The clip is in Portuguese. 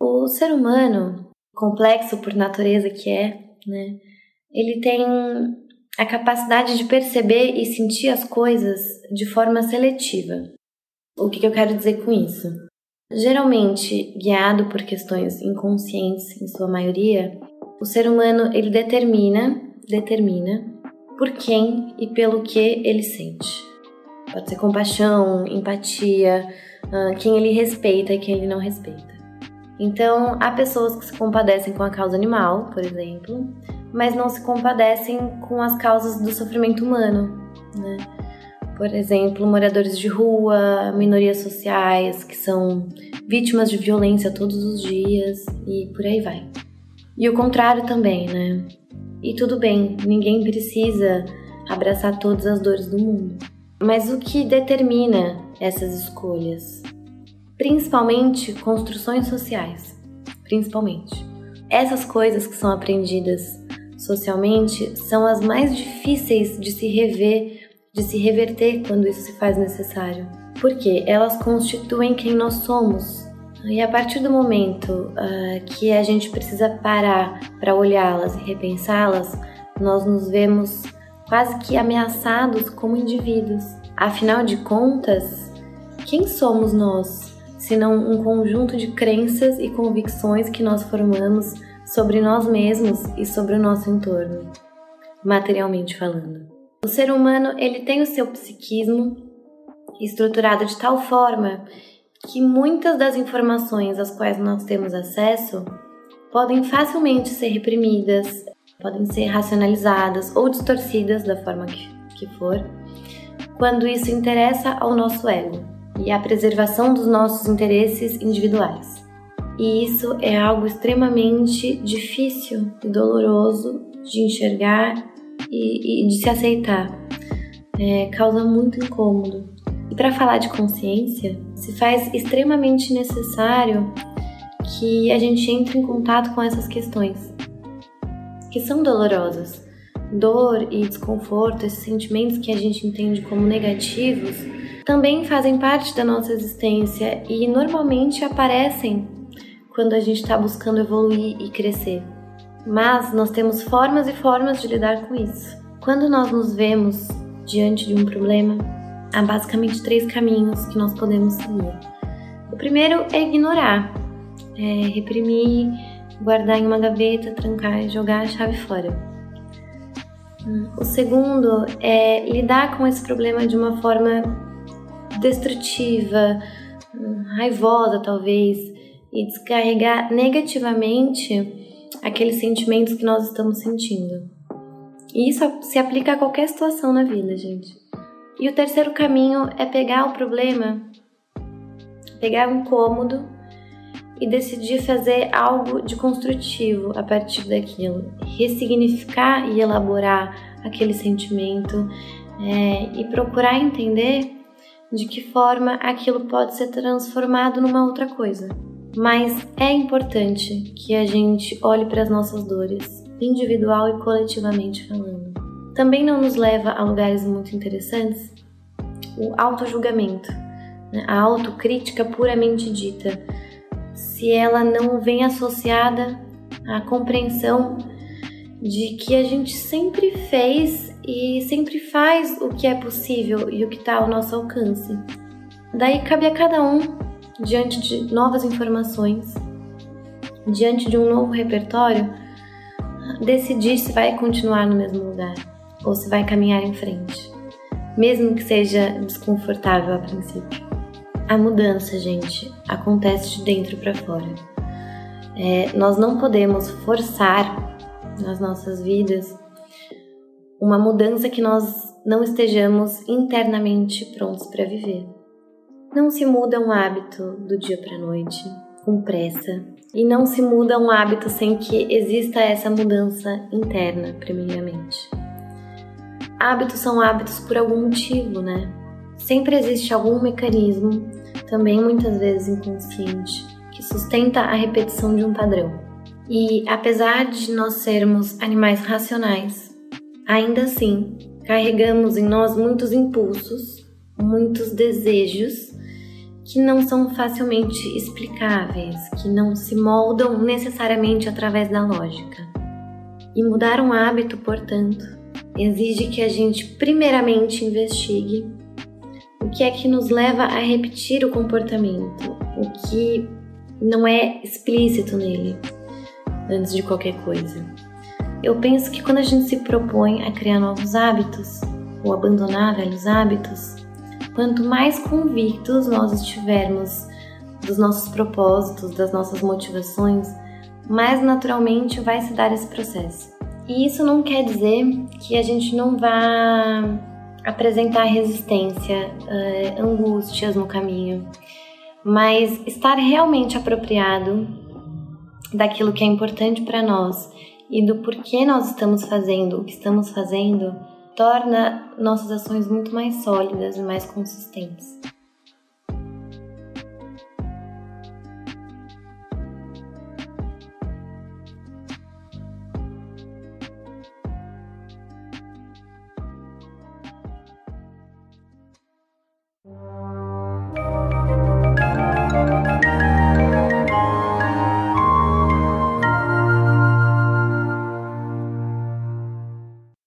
O ser humano, complexo por natureza que é, né, ele tem a capacidade de perceber e sentir as coisas de forma seletiva. O que, que eu quero dizer com isso? Geralmente, guiado por questões inconscientes, em sua maioria, o ser humano ele determina, determina por quem e pelo que ele sente. Pode ser compaixão, empatia, ah, quem ele respeita e quem ele não respeita. Então, há pessoas que se compadecem com a causa animal, por exemplo, mas não se compadecem com as causas do sofrimento humano, né? Por exemplo, moradores de rua, minorias sociais que são vítimas de violência todos os dias e por aí vai. E o contrário também, né? E tudo bem, ninguém precisa abraçar todas as dores do mundo. Mas o que determina essas escolhas? Principalmente construções sociais. Principalmente. Essas coisas que são aprendidas socialmente são as mais difíceis de se rever, de se reverter quando isso se faz necessário. Porque elas constituem quem nós somos. E a partir do momento uh, que a gente precisa parar para olhá-las e repensá-las, nós nos vemos quase que ameaçados como indivíduos. Afinal de contas, quem somos nós, se não um conjunto de crenças e convicções que nós formamos sobre nós mesmos e sobre o nosso entorno, materialmente falando. O ser humano, ele tem o seu psiquismo estruturado de tal forma que muitas das informações às quais nós temos acesso podem facilmente ser reprimidas, podem ser racionalizadas ou distorcidas da forma que, que for, quando isso interessa ao nosso ego e à preservação dos nossos interesses individuais. E isso é algo extremamente difícil e doloroso de enxergar e, e de se aceitar. É, causa muito incômodo. E para falar de consciência, se faz extremamente necessário que a gente entre em contato com essas questões, que são dolorosas. Dor e desconforto, esses sentimentos que a gente entende como negativos, também fazem parte da nossa existência e normalmente aparecem quando a gente está buscando evoluir e crescer. Mas nós temos formas e formas de lidar com isso. Quando nós nos vemos diante de um problema, há basicamente três caminhos que nós podemos seguir. O primeiro é ignorar, é reprimir, guardar em uma gaveta, trancar e jogar a chave fora. O segundo é lidar com esse problema de uma forma destrutiva, raivosa talvez, e descarregar negativamente aqueles sentimentos que nós estamos sentindo. E isso se aplica a qualquer situação na vida, gente. E o terceiro caminho é pegar o problema, pegar o incômodo e decidir fazer algo de construtivo a partir daquilo, ressignificar e elaborar aquele sentimento é, e procurar entender de que forma aquilo pode ser transformado numa outra coisa. Mas é importante que a gente olhe para as nossas dores, individual e coletivamente falando. Também não nos leva a lugares muito interessantes o auto-julgamento, né? a autocrítica puramente dita, se ela não vem associada à compreensão de que a gente sempre fez e sempre faz o que é possível e o que está ao nosso alcance. Daí cabe a cada um diante de novas informações, diante de um novo repertório, decidir se vai continuar no mesmo lugar ou se vai caminhar em frente, mesmo que seja desconfortável a princípio. A mudança, gente, acontece de dentro para fora. É, nós não podemos forçar nas nossas vidas uma mudança que nós não estejamos internamente prontos para viver. Não se muda um hábito do dia para noite com pressa e não se muda um hábito sem que exista essa mudança interna, primeiramente. Hábitos são hábitos por algum motivo, né? Sempre existe algum mecanismo, também muitas vezes inconsciente, que sustenta a repetição de um padrão. E apesar de nós sermos animais racionais, ainda assim, carregamos em nós muitos impulsos, muitos desejos que não são facilmente explicáveis, que não se moldam necessariamente através da lógica. E mudar um hábito, portanto, exige que a gente primeiramente investigue o que é que nos leva a repetir o comportamento, o que não é explícito nele, antes de qualquer coisa. Eu penso que quando a gente se propõe a criar novos hábitos ou abandonar velhos hábitos, quanto mais convictos nós estivermos dos nossos propósitos, das nossas motivações, mais naturalmente vai se dar esse processo. E isso não quer dizer que a gente não vá apresentar resistência, uh, angústias no caminho, mas estar realmente apropriado daquilo que é importante para nós e do porquê nós estamos fazendo o que estamos fazendo torna nossas ações muito mais sólidas e mais consistentes.